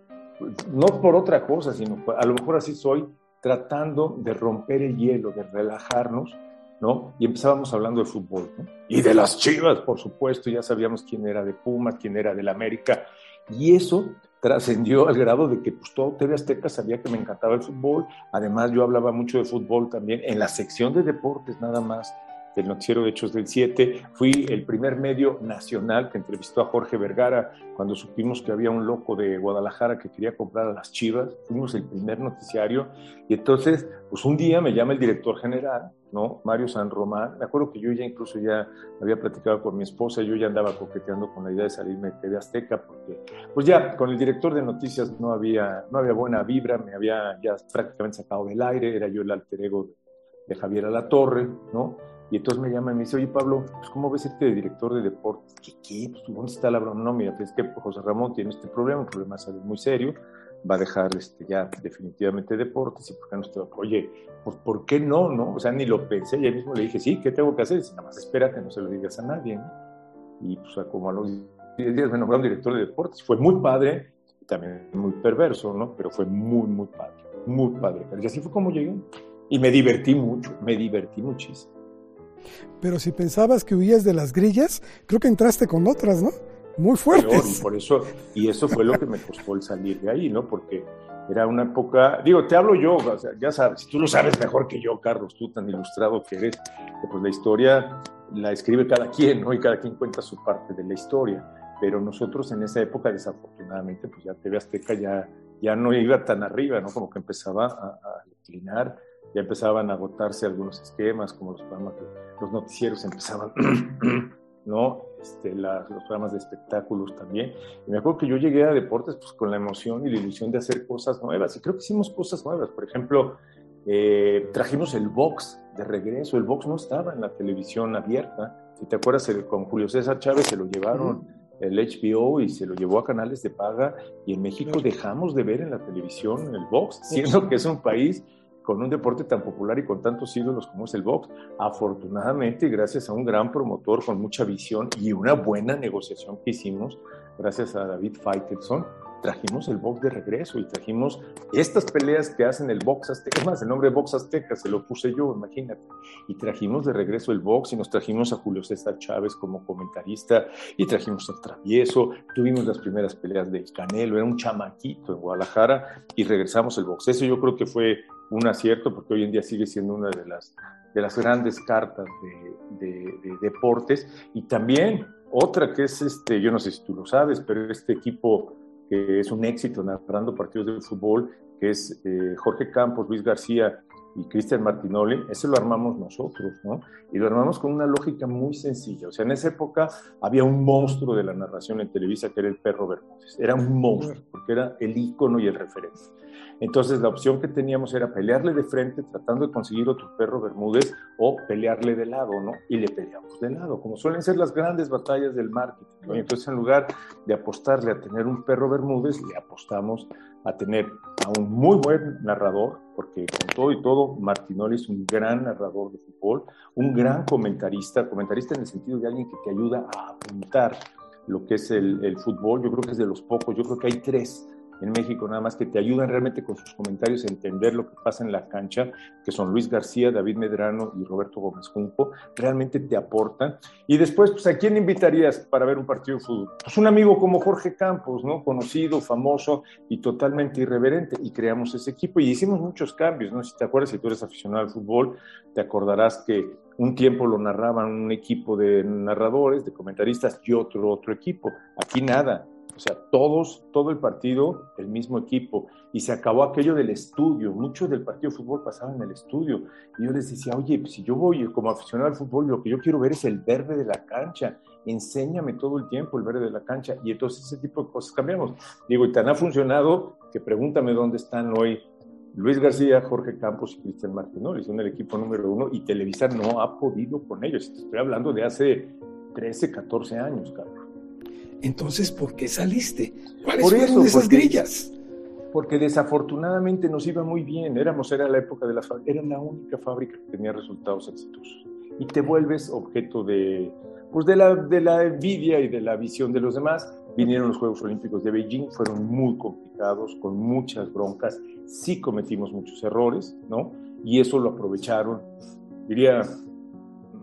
no por otra cosa, sino a lo mejor así soy, tratando de romper el hielo, de relajarnos, ¿no? Y empezábamos hablando de fútbol. Y de las chivas, por supuesto, ya sabíamos quién era de Pumas, quién era del América, y eso trascendió al grado de que pues, todo TV Azteca sabía que me encantaba el fútbol, además yo hablaba mucho de fútbol también en la sección de deportes nada más, del noticiero de Hechos del 7. Fui el primer medio nacional que entrevistó a Jorge Vergara cuando supimos que había un loco de Guadalajara que quería comprar a las Chivas. Fuimos el primer noticiario y entonces, pues un día me llama el director general, ¿no? Mario San Román. Me acuerdo que yo ya incluso ya había platicado con mi esposa, yo ya andaba coqueteando con la idea de salirme de TV Azteca porque, pues ya con el director de noticias no había, no había buena vibra, me había ya prácticamente sacado del aire, era yo el alter ego de Javier Alatorre, ¿no? Y entonces me llama y me dice, oye Pablo, pues ¿cómo ves este director de deportes? ¿Qué, qué? Pues, ¿Dónde está la broma? No, mira, es que José Ramón tiene este problema, un problema muy serio, va a dejar este, ya definitivamente deportes y por qué no estoy, oye, pues ¿por qué no? no? O sea, ni lo pensé, ya mismo le dije, sí, ¿qué tengo que hacer? Dice, nada más espérate, no se lo digas a nadie, ¿no? Y pues como a los 10 días me nombraron director de deportes, fue muy padre, también muy perverso, ¿no? Pero fue muy, muy padre, muy padre. Y así fue como llegué. Y me divertí mucho, me divertí muchísimo. Pero si pensabas que huías de las grillas, creo que entraste con otras, ¿no? Muy fuertes. y por eso, y eso fue lo que me costó el salir de ahí, ¿no? Porque era una época, digo, te hablo yo, o sea, ya sabes, tú lo sabes mejor que yo, Carlos, tú tan ilustrado que eres, que pues la historia la escribe cada quien, ¿no? Y cada quien cuenta su parte de la historia. Pero nosotros en esa época, desafortunadamente, pues ya TV Azteca ya, ya no iba tan arriba, ¿no? Como que empezaba a, a declinar ya empezaban a agotarse algunos esquemas, como los programas, los noticieros empezaban, ¿no? Este, los programas de espectáculos también. Y me acuerdo que yo llegué a deportes pues, con la emoción y la ilusión de hacer cosas nuevas, y creo que hicimos cosas nuevas. Por ejemplo, eh, trajimos el box de regreso, el box no estaba en la televisión abierta. Si te acuerdas, con Julio César Chávez se lo llevaron. el HBO y se lo llevó a canales de paga y en México dejamos de ver en la televisión el box, siendo que es un país con un deporte tan popular y con tantos ídolos como es el box. Afortunadamente, gracias a un gran promotor con mucha visión y una buena negociación que hicimos, gracias a David Faitelson, trajimos el box de regreso y trajimos estas peleas que hacen el box azteca. Es más, el nombre box azteca se lo puse yo, imagínate. Y trajimos de regreso el box y nos trajimos a Julio César Chávez como comentarista y trajimos al Travieso. Tuvimos las primeras peleas de Canelo, era un chamaquito en Guadalajara y regresamos el box. Eso yo creo que fue un acierto porque hoy en día sigue siendo una de las, de las grandes cartas de, de, deportes. Y también otra que es, este, yo no sé si tú lo sabes, pero este equipo que es un éxito narrando partidos de fútbol, que es eh, Jorge Campos, Luis García y Cristian Martinoli, ese lo armamos nosotros, ¿no? Y lo armamos con una lógica muy sencilla. O sea, en esa época había un monstruo de la narración en Televisa que era el perro Bermúdez. Era un monstruo, porque era el ícono y el referente. Entonces la opción que teníamos era pelearle de frente tratando de conseguir otro perro Bermúdez o pelearle de lado, ¿no? Y le peleamos de lado, como suelen ser las grandes batallas del marketing. ¿no? Y entonces en lugar de apostarle a tener un perro Bermúdez, le apostamos a tener a un muy buen narrador, porque con todo y todo, Martinoli es un gran narrador de fútbol, un gran comentarista, comentarista en el sentido de alguien que te ayuda a apuntar lo que es el, el fútbol. Yo creo que es de los pocos, yo creo que hay tres en México, nada más que te ayudan realmente con sus comentarios a entender lo que pasa en la cancha, que son Luis García, David Medrano y Roberto Gómez Junco, realmente te aportan. Y después, pues, ¿a quién invitarías para ver un partido de fútbol? Pues un amigo como Jorge Campos, ¿no? Conocido, famoso y totalmente irreverente. Y creamos ese equipo y hicimos muchos cambios, ¿no? Si te acuerdas, si tú eres aficionado al fútbol, te acordarás que un tiempo lo narraban un equipo de narradores, de comentaristas y otro, otro equipo. Aquí nada o sea, todos, todo el partido, el mismo equipo. Y se acabó aquello del estudio. Muchos del partido de fútbol pasaban en el estudio. Y yo les decía, oye, si yo voy como aficionado al fútbol, lo que yo quiero ver es el verde de la cancha. Enséñame todo el tiempo el verde de la cancha. Y entonces ese tipo de cosas cambiamos. Digo, y tan ha funcionado que pregúntame dónde están hoy Luis García, Jorge Campos y Cristian Martinoli. Son el equipo número uno y Televisa no ha podido con ellos. Estoy hablando de hace 13, 14 años, Carlos. Entonces, ¿por qué saliste? ¿Cuáles Por fueron esas grillas? Porque desafortunadamente nos iba muy bien. Éramos, era la época de la era la única fábrica que tenía resultados exitosos. Y te vuelves objeto de, pues de la, de la envidia y de la visión de los demás. Vinieron los Juegos Olímpicos de Beijing, fueron muy complicados, con muchas broncas. Sí cometimos muchos errores, ¿no? Y eso lo aprovecharon, diría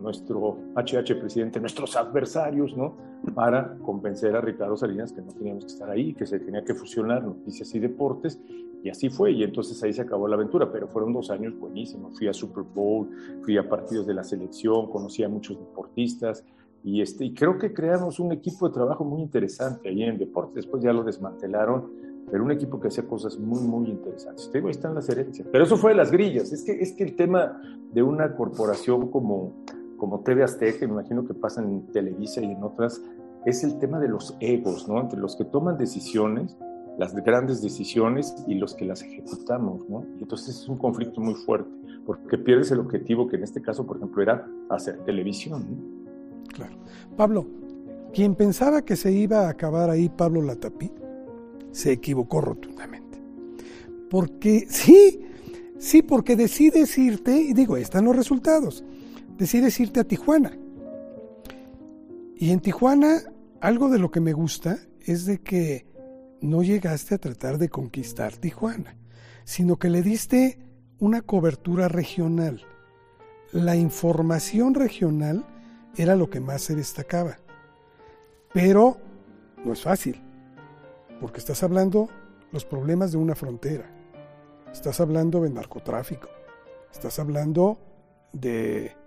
nuestro HH presidente, nuestros adversarios, ¿no? Para convencer a Ricardo Salinas que no teníamos que estar ahí, que se tenía que fusionar noticias y deportes, y así fue, y entonces ahí se acabó la aventura, pero fueron dos años buenísimos. Fui a Super Bowl, fui a partidos de la selección, conocí a muchos deportistas, y, este, y creo que creamos un equipo de trabajo muy interesante ahí en deportes. Después ya lo desmantelaron, pero un equipo que hacía cosas muy, muy interesantes. Te digo, ahí están las herencias. Pero eso fue de las grillas. Es que, es que el tema de una corporación como, como TV Azteca, me imagino que pasa en Televisa y en otras, es el tema de los egos, ¿no? Entre los que toman decisiones, las grandes decisiones y los que las ejecutamos, ¿no? Y entonces es un conflicto muy fuerte, porque pierdes el objetivo que en este caso, por ejemplo, era hacer televisión. Claro. Pablo, quien pensaba que se iba a acabar ahí Pablo Latapí, se equivocó rotundamente. Porque sí, sí, porque decides irte, y digo, están los resultados decides irte a Tijuana. Y en Tijuana, algo de lo que me gusta es de que no llegaste a tratar de conquistar Tijuana, sino que le diste una cobertura regional. La información regional era lo que más se destacaba. Pero no es fácil, porque estás hablando los problemas de una frontera, estás hablando de narcotráfico, estás hablando de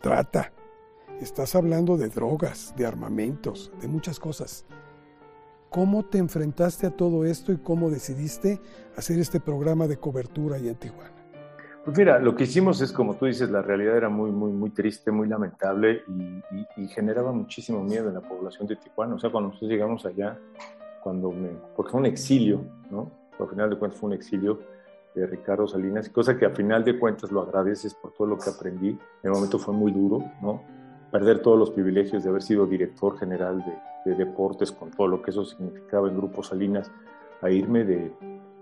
trata. Estás hablando de drogas, de armamentos, de muchas cosas. ¿Cómo te enfrentaste a todo esto y cómo decidiste hacer este programa de cobertura ahí en Tijuana? Pues mira, lo que hicimos es, como tú dices, la realidad era muy, muy, muy triste, muy lamentable y, generaba muchísimo miedo en la población de Tijuana. O sea, cuando nosotros llegamos allá, cuando me, porque fue un exilio, ¿no? Al final de cuentas fue un exilio, de Ricardo Salinas, cosa que a final de cuentas lo agradeces por todo lo que aprendí. En el momento fue muy duro, ¿no? Perder todos los privilegios de haber sido director general de, deportes con todo lo que eso significaba en Grupo Salinas, a irme de,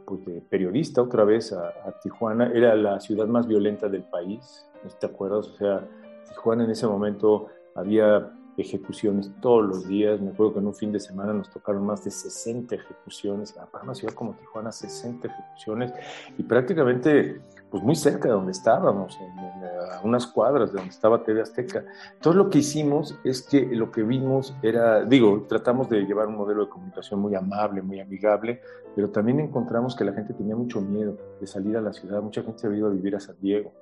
pues de periodista otra vez a, Tijuana. Era la ciudad más violenta del país, ¿te acuerdas? O sea, Tijuana en ese momento había ejecuciones todos los días. Me acuerdo que en un fin de semana nos tocaron más de 60 ejecuciones. Para una ciudad como Tijuana, 60 ejecuciones y prácticamente pues muy cerca de donde estábamos, a unas cuadras de donde estaba TV Azteca. Todo lo que hicimos es que lo que vimos era, digo, tratamos de llevar un modelo de comunicación muy amable, muy amigable, pero también encontramos que la gente tenía mucho miedo de salir a la ciudad. Mucha gente se había ido a vivir a San Diego.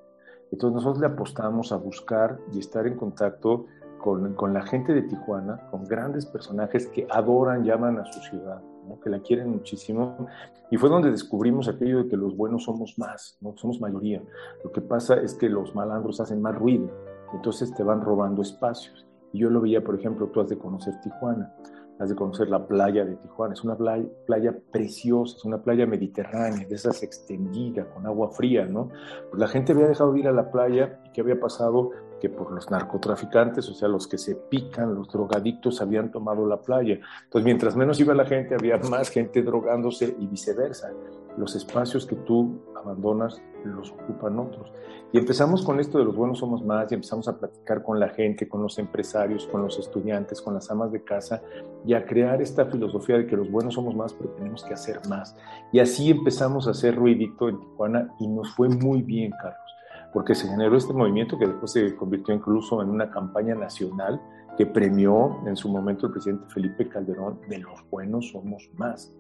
Entonces nosotros le apostamos a buscar y estar en contacto con, con, la gente de Tijuana, con grandes personajes que adoran, llaman a su ciudad, que la quieren muchísimo. Y fue donde descubrimos aquello de que los buenos somos más, ¿no? somos mayoría. Lo que pasa es que los malandros hacen más ruido, entonces te van robando espacios. Y yo lo veía, por ejemplo, tú has de conocer Tijuana, has de conocer la playa de Tijuana. Es una playa, playa preciosa, es una playa mediterránea, de esas extendida, con agua fría, ¿no? Pues la gente había dejado de ir a la playa y ¿qué había pasado? Que por los narcotraficantes, o sea, los que se pican, los drogadictos habían tomado la playa. Entonces, mientras menos iba la gente, había más gente drogándose y viceversa. Los espacios que tú abandonas los ocupan otros. Y empezamos con esto de los buenos somos más y empezamos a platicar con la gente, con los empresarios, con los estudiantes, con las amas de casa y a crear esta filosofía de que los buenos somos más, pero tenemos que hacer más. Y así empezamos a hacer ruidito en Tijuana y nos fue muy bien, Carlos porque se generó este movimiento que después se convirtió incluso en una campaña nacional que premió en su momento el presidente Felipe Calderón de los buenos somos más.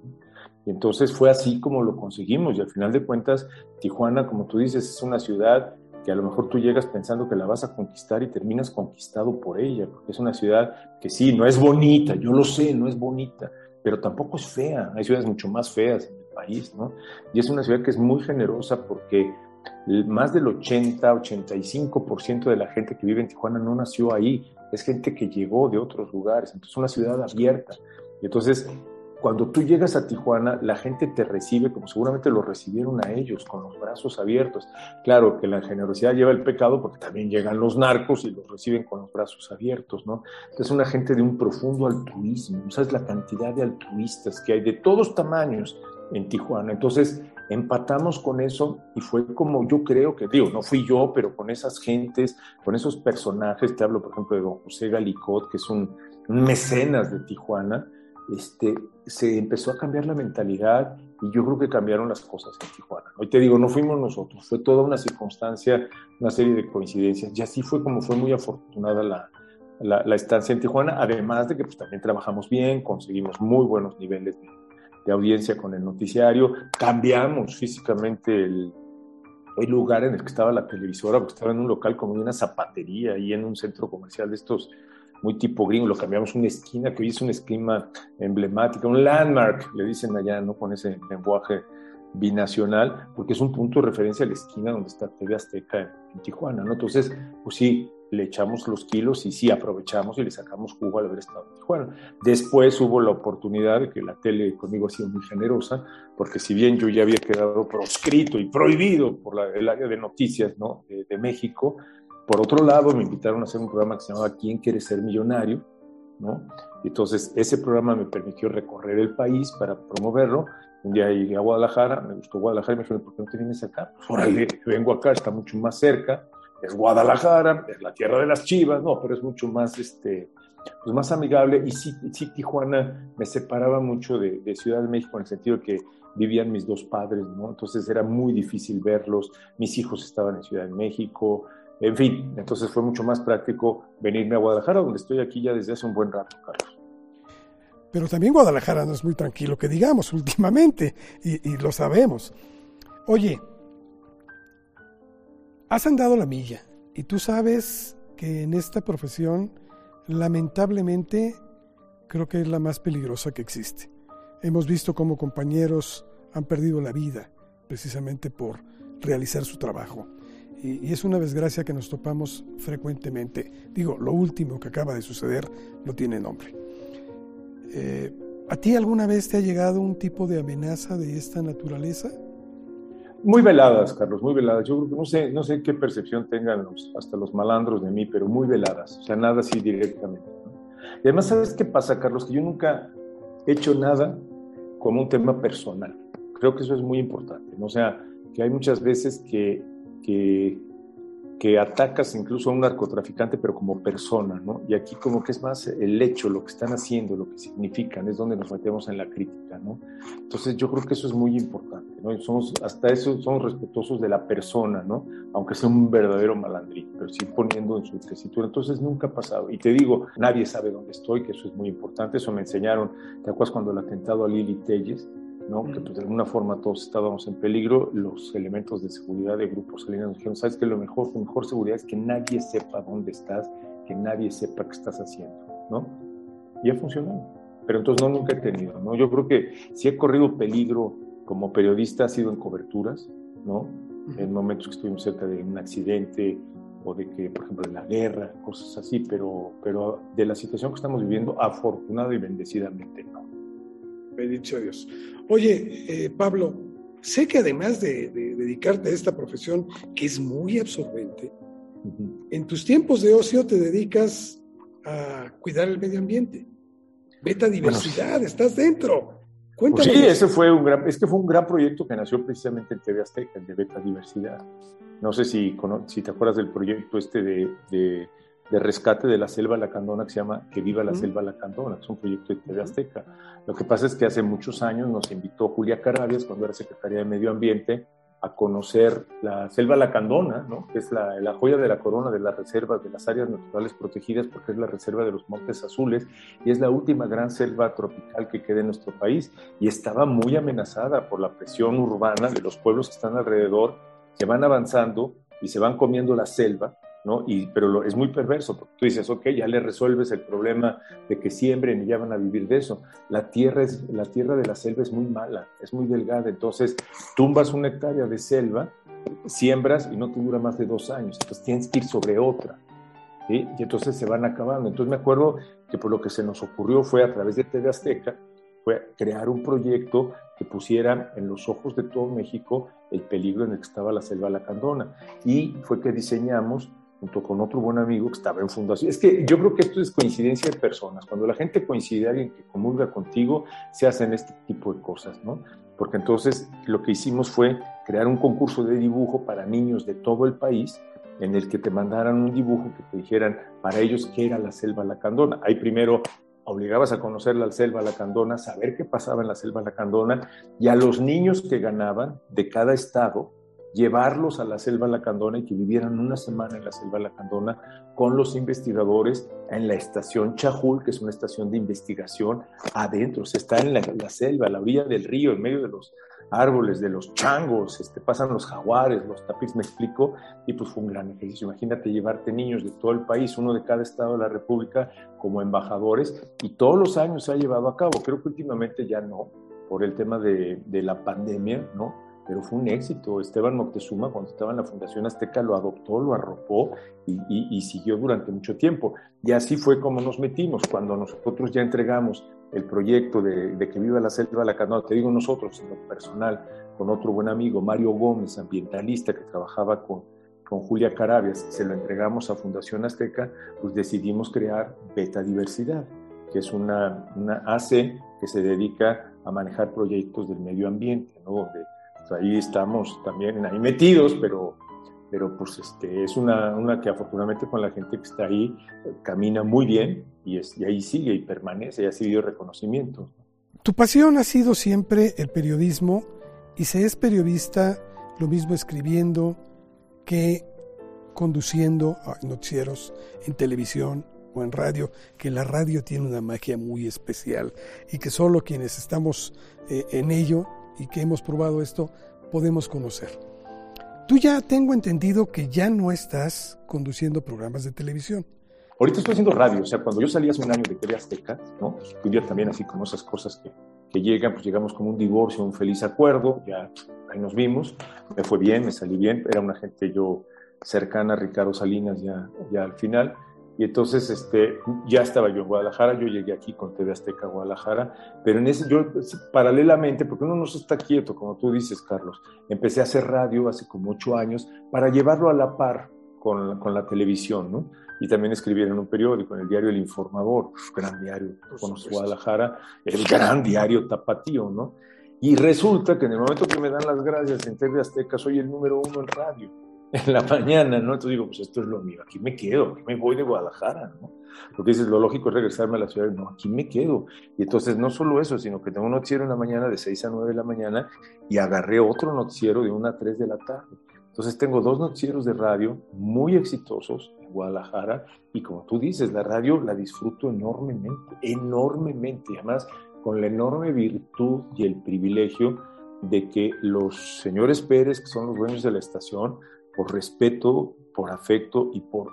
Y entonces fue así como lo conseguimos y al final de cuentas Tijuana, como tú dices, es una ciudad que a lo mejor tú llegas pensando que la vas a conquistar y terminas conquistado por ella, porque es una ciudad que sí, no es bonita, yo lo sé, no es bonita, pero tampoco es fea, hay ciudades mucho más feas en el país, ¿no? Y es una ciudad que es muy generosa porque más del 80-85% de la gente que vive en Tijuana no nació ahí, es gente que llegó de otros lugares, entonces es una ciudad abierta. Y entonces cuando tú llegas a Tijuana, la gente te recibe como seguramente lo recibieron a ellos, con los brazos abiertos. Claro que la generosidad lleva el pecado porque también llegan los narcos y los reciben con los brazos abiertos, ¿no? Es una gente de un profundo altruismo, ¿sabes la cantidad de altruistas que hay de todos tamaños en Tijuana? Entonces, empatamos con eso y fue como yo creo que, digo, no fui yo, pero con esas gentes, con esos personajes, te hablo por ejemplo de don José Galicot, que es un, mecenas de Tijuana, este, se empezó a cambiar la mentalidad y yo creo que cambiaron las cosas en Tijuana. Hoy te digo, no fuimos nosotros, fue toda una circunstancia, una serie de coincidencias y así fue como fue muy afortunada la, la, estancia en Tijuana, además de que pues, también trabajamos bien, conseguimos muy buenos niveles de, de audiencia con el noticiario, cambiamos físicamente el, el lugar en el que estaba la televisora, porque estaba en un local como una zapatería y en un centro comercial de estos muy tipo gringo, lo cambiamos una esquina que hoy es una esquina emblemática, un landmark, le dicen allá, ¿no? Con ese lenguaje binacional, porque es un punto de referencia a la esquina donde está TV Azteca en, Tijuana, ¿no? Entonces, pues sí, le echamos los kilos y sí aprovechamos y le sacamos jugo al haber estado en Tijuana. Después hubo la oportunidad de que la tele conmigo ha sido muy generosa, porque si bien yo ya había quedado proscrito y prohibido por el área de noticias ¿no? de, de México, por otro lado, me invitaron a hacer un programa que se llamaba ¿Quién quiere ser millonario? ¿no? Entonces, ese programa me permitió recorrer el país para promoverlo. Un día llegué a Guadalajara, me gustó Guadalajara y me dijeron, ¿por qué no te vienes acá? Pues órale, vengo acá, está mucho más cerca. Es Guadalajara, es la tierra de las chivas, no, pero es mucho más, este, pues más amigable. Y sí, sí Tijuana me separaba mucho de, Ciudad de México en el sentido que vivían mis dos padres, ¿no? Entonces era muy difícil verlos. Mis hijos estaban en Ciudad de México. En fin, entonces fue mucho más práctico venirme a Guadalajara, donde estoy aquí ya desde hace un buen rato, Carlos. Pero también Guadalajara no es muy tranquilo, que digamos, últimamente, y, lo sabemos. Oye, has andado la milla, y tú sabes que en esta profesión, lamentablemente, creo que es la más peligrosa que existe. Hemos visto cómo compañeros han perdido la vida precisamente por realizar su trabajo y, es una desgracia que nos topamos frecuentemente. Digo, lo último que acaba de suceder no tiene nombre. Eh, ¿A ti alguna vez te ha llegado un tipo de amenaza de esta naturaleza? Muy veladas, Carlos, muy veladas. Yo creo que no sé, no sé qué percepción tengan los, hasta los malandros de mí, pero muy veladas. O sea, nada así directamente. Y además, ¿sabes qué pasa, Carlos? Que yo nunca he hecho nada como un tema personal. Creo que eso es muy importante. ¿no? O sea, que hay muchas veces que que, que atacas incluso a un narcotraficante, pero como persona, ¿no? Y aquí como que es más el hecho, lo que están haciendo, lo que significan, es donde nos metemos en la crítica, ¿no? Entonces yo creo que eso es muy importante, ¿no? Somos, hasta eso somos respetuosos de la persona, ¿no? Aunque sea un verdadero malandrín, pero sí poniendo en su tesitura. Entonces nunca ha pasado. Y te digo, nadie sabe dónde estoy, que eso es muy importante. Eso me enseñaron, ¿te acuerdas cuando el atentado a Lili Telles? ¿No? que pues, de alguna forma todos estábamos en peligro, los elementos de seguridad de grupos salinos dijeron, ¿sabes que Lo mejor, la mejor seguridad es que nadie sepa dónde estás, que nadie sepa qué estás haciendo, ¿no? Y ha funcionado. Pero entonces no, nunca he tenido, ¿no? Yo creo que si he corrido peligro como periodista ha sido en coberturas, ¿no? En momentos que estuvimos cerca de un accidente o de que, por ejemplo, en la guerra, cosas así, pero, pero de la situación que estamos viviendo, afortunado y bendecidamente, no. Bendito Dios. Oye, eh, Pablo, sé que además de, dedicarte a esta profesión, que es muy absorbente, en tus tiempos de ocio te dedicas a cuidar el medio ambiente. Beta diversidad, estás dentro. Cuéntame. Pues sí, ese fue un gran, es que fue un gran proyecto que nació precisamente en TV Azteca, el de Beta Diversidad. No sé si, si te acuerdas del proyecto este de de rescate de la selva lacandona que se llama Que viva la selva lacandona, que es un proyecto de TV Azteca. Lo que pasa es que hace muchos años nos invitó Julia Carabias, cuando era secretaria de Medio Ambiente, a conocer la selva lacandona, ¿no? que es la, la, joya de la corona de las reservas, de las áreas naturales protegidas, porque es la reserva de los Montes Azules y es la última gran selva tropical que queda en nuestro país y estaba muy amenazada por la presión urbana de los pueblos que están alrededor, que van avanzando y se van comiendo la selva ¿no? Pero lo, es muy perverso, porque tú dices, ok, ya le resuelves el problema de que siembren y ya van a vivir de eso. La tierra, es, la tierra de la selva es muy mala, es muy delgada, entonces tumbas una hectárea de selva, siembras y no te dura más de dos años, entonces tienes que ir sobre otra. Y entonces se van acabando. Entonces me acuerdo que por lo que se nos ocurrió fue a través de TV Azteca, fue crear un proyecto que pusiera en los ojos de todo México el peligro en el que estaba la selva lacandona. Y fue que diseñamos junto con otro buen amigo que estaba en fundación. Es que yo creo que esto es coincidencia de personas. Cuando la gente coincide, alguien que comulga contigo, se hacen este tipo de cosas, ¿no? Porque entonces lo que hicimos fue crear un concurso de dibujo para niños de todo el país en el que te mandaran un dibujo que te dijeran para ellos qué era la selva lacandona. Ahí primero obligabas a conocer la selva lacandona, saber qué pasaba en la selva lacandona y a los niños que ganaban de cada estado llevarlos a la selva lacandona y que vivieran una semana en la selva lacandona con los investigadores en la estación Chajul, que es una estación de investigación adentro, se está en la, selva, a la orilla del río, en medio de los árboles, de los changos, este, pasan los jaguares, los tapis, me explico, y pues fue un gran ejercicio. Imagínate llevarte niños de todo el país, uno de cada estado de la República, como embajadores, y todos los años se ha llevado a cabo. Creo que últimamente ya no, por el tema de, de la pandemia, ¿no? Pero fue un éxito. Esteban Moctezuma, cuando estaba en la Fundación Azteca, lo adoptó, lo arropó y, siguió durante mucho tiempo. Y así fue como nos metimos. Cuando nosotros ya entregamos el proyecto de, que viva la selva la canoa, te digo nosotros, en lo personal, con otro buen amigo, Mario Gómez, ambientalista que trabajaba con, con Julia Carabias, se lo entregamos a Fundación Azteca, pues decidimos crear Beta Diversidad, que es una, una AC que se dedica a manejar proyectos del medio ambiente, ¿no? Ahí estamos también ahí metidos, pero, pero pues este, es una, una que afortunadamente con la gente que está ahí camina muy bien y, ahí sigue y permanece y ha recibido reconocimiento. Tu pasión ha sido siempre el periodismo y se es periodista lo mismo escribiendo que conduciendo noticieros en televisión o en radio, que la radio tiene una magia muy especial y que solo quienes estamos eh, en ello y que hemos probado esto, podemos conocer. Tú ya tengo entendido que ya no estás conduciendo programas de televisión. Ahorita estoy haciendo radio, o sea, cuando yo salí hace un año de TV Azteca, ¿no? un día también así como esas cosas que, que llegan, pues llegamos como un divorcio, un feliz acuerdo, ya ahí nos vimos, me fue bien, me salí bien, era una gente yo cercana a Ricardo Salinas ya, ya al final, y entonces este, ya estaba yo en Guadalajara, yo llegué aquí con TV Azteca Guadalajara, pero en ese, yo paralelamente, porque uno no se está quieto, como tú dices, Carlos, empecé a hacer radio hace como ocho años para llevarlo a la par con, con la televisión, ¿no? Y también escribir en un periódico, en el diario El Informador, gran diario, con Guadalajara, el gran diario tapatío, ¿no? Y resulta que en el momento que me dan las gracias en TV Azteca, soy el número uno en radio en la mañana, ¿no? Entonces digo, pues esto es lo mío, aquí me quedo, aquí me voy de Guadalajara, ¿no? Porque dices, lo lógico es regresarme a la ciudad, no, aquí me quedo. Y entonces no solo eso, sino que tengo un noticiero en la mañana de 6 a 9 de la mañana y agarré otro noticiero de 1 a 3 de la tarde. Entonces tengo dos noticieros de radio muy exitosos en Guadalajara y como tú dices, la radio la disfruto enormemente, enormemente, además con la enorme virtud y el privilegio de que los señores Pérez, que son los dueños de la estación, por respeto, por afecto y por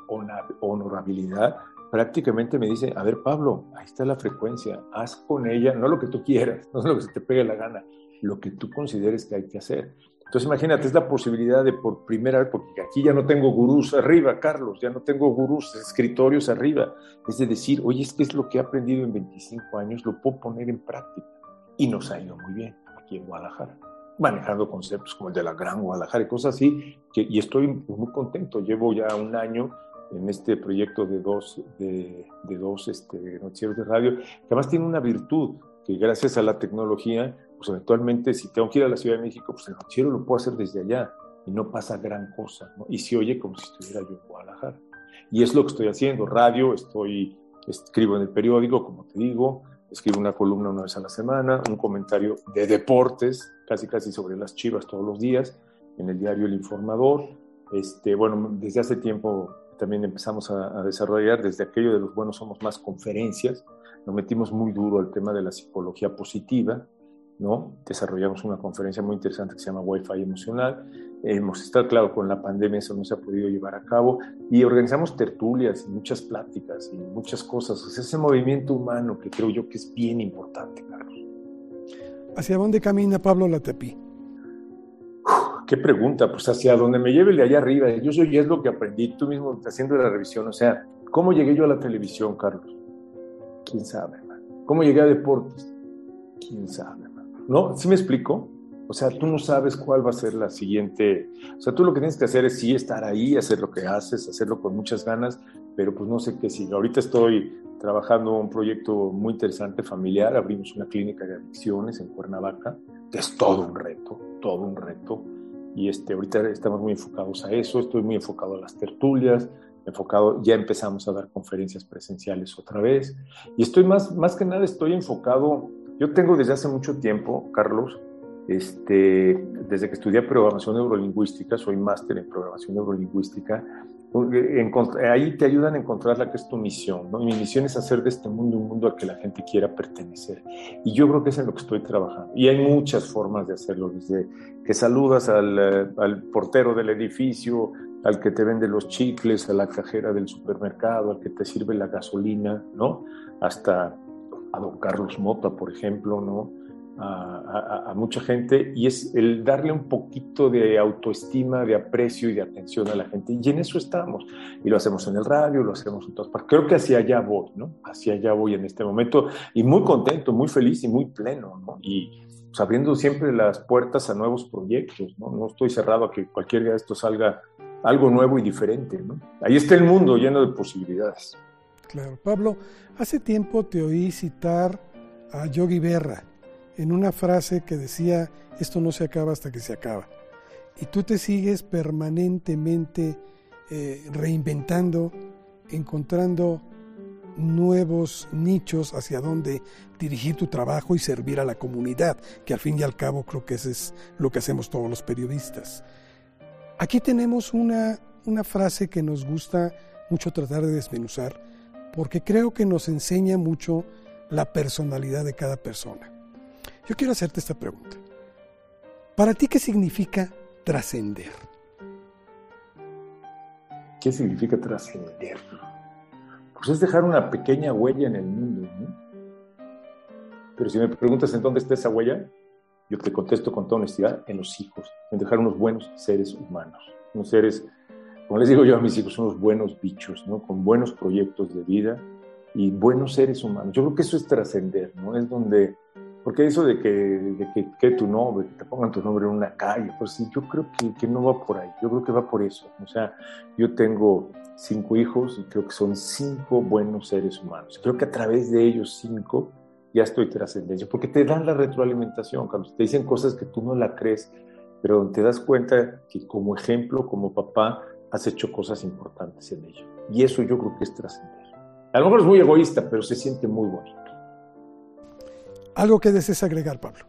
honorabilidad, prácticamente me dice, a ver Pablo, ahí está la frecuencia, haz con ella, no lo que tú quieras, no lo que se te pegue la gana, lo que tú consideres que hay que hacer. Entonces imagínate, es la posibilidad de por primera vez, porque aquí ya no tengo gurús arriba, Carlos, ya no tengo gurús, escritorios arriba, es de decir, oye, es que es lo que he aprendido en 25 años, lo puedo poner en práctica. Y nos ha ido muy bien aquí en Guadalajara manejando conceptos como el de la Gran Guadalajara y cosas así, que, y estoy muy contento. Llevo ya un año en este proyecto de dos, de, de dos este, noticieros de radio, que además tiene una virtud, que gracias a la tecnología, pues eventualmente si tengo que ir a la Ciudad de México, pues el noticiero lo puedo hacer desde allá y no pasa gran cosa, ¿no? y se oye como si estuviera yo en Guadalajara. Y es lo que estoy haciendo, radio, estoy, escribo en el periódico, como te digo, escribo una columna una vez a la semana, un comentario de deportes, casi casi sobre las chivas todos los días, en el diario El Informador. Este, bueno, desde hace tiempo también empezamos a, desarrollar, desde aquello de los buenos somos más conferencias, nos metimos muy duro al tema de la psicología positiva, ¿no? Desarrollamos una conferencia muy interesante que se llama Wi-Fi emocional. Hemos estado, claro, con la pandemia eso no se ha podido llevar a cabo y organizamos tertulias y muchas pláticas y muchas cosas. O ese movimiento humano que creo yo que es bien importante, Carlos. ¿Hacia dónde camina Pablo Latepí? Qué pregunta, pues hacia donde me lleve de allá arriba. Yo soy es lo que aprendí tú mismo haciendo la revisión. O sea, ¿cómo llegué yo a la televisión, Carlos? ¿Quién sabe? ¿Cómo llegué a deportes? ¿Quién sabe? ¿No? ¿Sí me explico? O sea, tú no sabes cuál va a ser la siguiente. O sea, tú lo que tienes que hacer es sí estar ahí, hacer lo que haces, hacerlo con muchas ganas, pero pues no sé qué si. Ahorita estoy trabajando un proyecto muy interesante familiar. Abrimos una clínica de adicciones en Cuernavaca, que es todo un reto, todo un reto. Y este, ahorita estamos muy enfocados a eso. Estoy muy enfocado a las tertulias, enfocado, ya empezamos a dar conferencias presenciales otra vez. Y estoy más, más que nada, estoy enfocado. Yo tengo desde hace mucho tiempo, Carlos, este, desde que estudié programación neurolingüística, soy máster en programación neurolingüística, ahí te ayudan a encontrar la que es tu misión, ¿no? Y mi misión es hacer de este mundo un mundo al que la gente quiera pertenecer. Y yo creo que es en lo que estoy trabajando. Y hay muchas formas de hacerlo, desde que saludas al, eh, al portero del edificio, al que te vende los chicles, a la cajera del supermercado, al que te sirve la gasolina, ¿no? Hasta a don Carlos Mota, por ejemplo, ¿no? A, mucha gente y es el darle un poquito de autoestima, de aprecio y de atención a la gente. Y en eso estamos. Y lo hacemos en el radio, lo hacemos en todas partes. Creo que hacia allá voy, ¿no? Hacia allá voy en este momento y muy contento, muy feliz y muy pleno, ¿no? Y pues, abriendo siempre las puertas a nuevos proyectos, ¿no? No estoy cerrado a que cualquier día de esto salga algo nuevo y diferente, ¿no? Ahí está el mundo lleno de posibilidades. Claro, Pablo, hace tiempo te oí citar a Yogi Berra en una frase que decía, esto no se acaba hasta que se acaba. Y tú te sigues permanentemente eh, reinventando, encontrando nuevos nichos hacia donde dirigir tu trabajo y servir a la comunidad, que al fin y al cabo creo que eso es lo que hacemos todos los periodistas. Aquí tenemos una, una frase que nos gusta mucho tratar de desmenuzar, porque creo que nos enseña mucho la personalidad de cada persona. Yo quiero hacerte esta pregunta. ¿Para ti qué significa trascender? ¿Qué significa trascender? Pues es dejar una pequeña huella en el mundo. Pero si me preguntas en dónde está esa huella, yo te contesto con toda honestidad, en los hijos, en dejar unos buenos seres humanos, unos seres, como les digo yo a mis hijos, unos buenos bichos, ¿no? con buenos proyectos de vida y buenos seres humanos. Yo creo que eso es trascender, ¿no? Es donde porque eso de que, de que, tu nombre, que te pongan tu nombre en una calle, pues sí, yo creo que, que, no va por ahí, yo creo que va por eso. O sea, yo tengo cinco hijos y creo que son cinco buenos seres humanos. Creo que a través de ellos cinco ya estoy trascendencia, porque te dan la retroalimentación, Carlos, te dicen cosas que tú no la crees, pero te das cuenta que como ejemplo, como papá, has hecho cosas importantes en ello. Y eso yo creo que es trascender. A lo mejor es muy egoísta, pero se siente muy bonito. ¿Algo que desees agregar, Pablo?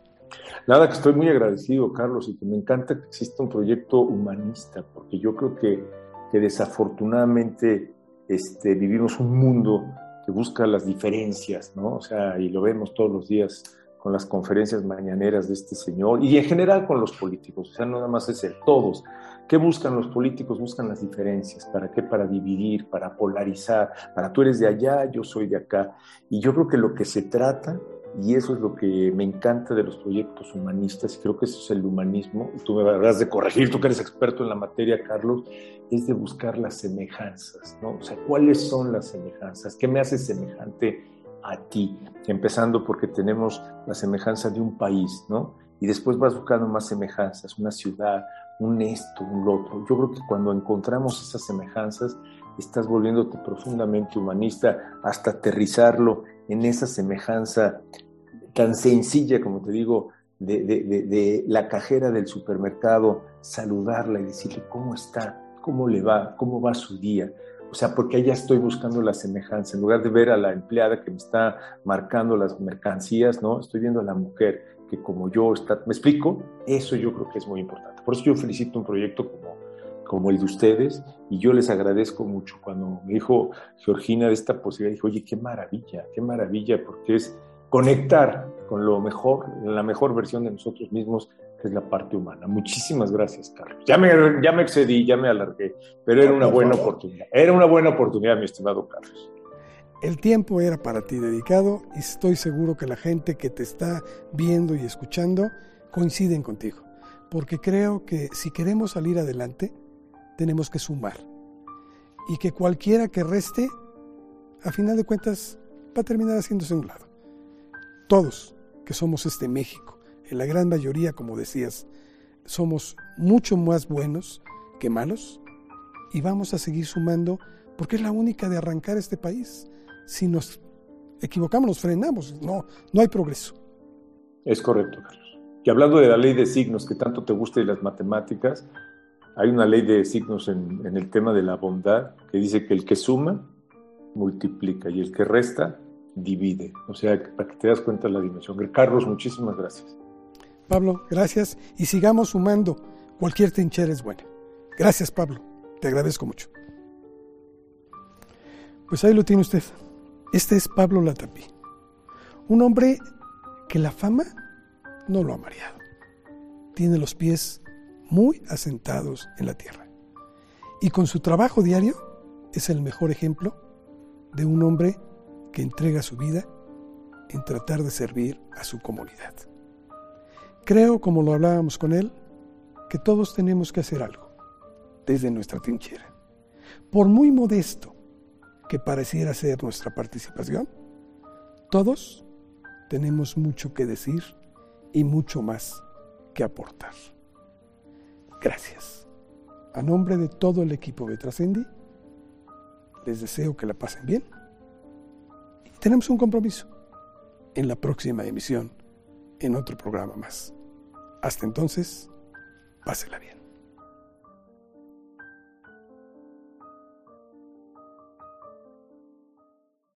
Nada, que estoy muy agradecido, Carlos, y que me encanta que exista un proyecto humanista, porque yo creo que, que desafortunadamente este, vivimos un mundo que busca las diferencias, ¿no? O sea, y lo vemos todos los días con las conferencias mañaneras de este señor y en general con los políticos, o sea, no nada más es el todos. ¿Qué buscan los políticos? Buscan las diferencias. ¿Para qué? Para dividir, para polarizar, para tú eres de allá, yo soy de acá. Y yo creo que lo que se trata y eso es lo que me encanta de los proyectos humanistas, y creo que eso es el humanismo, tú me vas de corregir, tú que eres experto en la materia, Carlos, es de buscar las semejanzas, ¿no? O sea, ¿cuáles son las semejanzas? ¿Qué me hace semejante a ti? Empezando porque tenemos la semejanza de un país, ¿no? Y después vas buscando más semejanzas, una ciudad, un esto, un otro. Yo creo que cuando encontramos esas semejanzas, estás volviéndote profundamente humanista hasta aterrizarlo en esa semejanza tan sencilla, como te digo, de, la cajera del supermercado, saludarla y decirle cómo está, cómo le va, cómo va su día. O sea, porque ahí estoy buscando la semejanza. En lugar de ver a la empleada que me está marcando las mercancías, ¿no? Estoy viendo a la mujer que como yo está. ¿Me explico? Eso yo creo que es muy importante. Por eso yo felicito un proyecto como como el de ustedes, y yo les agradezco mucho. Cuando me dijo Georgina de esta posibilidad, dije, oye, qué maravilla, qué maravilla, porque es conectar con lo mejor, la mejor versión de nosotros mismos, que es la parte humana. Muchísimas gracias, Carlos. Ya me, ya me excedí, ya me alargué, pero era una buena oportunidad. Era una buena oportunidad, mi estimado Carlos. El tiempo era para ti dedicado y estoy seguro que la gente que te está viendo y escuchando coinciden contigo, porque creo que si queremos salir adelante, tenemos que sumar. Y que cualquiera que reste, a final de cuentas, va a terminar haciéndose un lado. Todos que somos este México. En la gran mayoría, como decías, somos mucho más buenos que malos y vamos a seguir sumando porque es la única de arrancar este país. Si nos equivocamos, nos frenamos, no, no hay progreso. Es correcto, Carlos. Y hablando de la ley de signos que tanto te gusta y las matemáticas, hay una ley de signos en, el tema de la bondad que dice que el que suma multiplica y el que resta divide. O sea, para que te das cuenta la dimensión. Carlos, muchísimas gracias. Pablo, gracias y sigamos sumando. Cualquier trinchera es buena. Gracias, Pablo. Te agradezco mucho. Pues ahí lo tiene usted. Este es Pablo Latapí. Un hombre que la fama no lo ha mareado. Tiene los pies muy asentados en la tierra. Y con su trabajo diario es el mejor ejemplo de un hombre que entrega su vida en tratar de servir a su comunidad. Creo, como lo hablábamos con él, que todos tenemos que hacer algo desde nuestra trinchera. Por muy modesto que pareciera ser nuestra participación, todos tenemos mucho que decir y mucho más que aportar. Gracias. A nombre de todo el equipo de Trascendi, les deseo que la pasen bien. Y tenemos un compromiso en la próxima emisión, en otro programa más. Hasta entonces, pásela bien.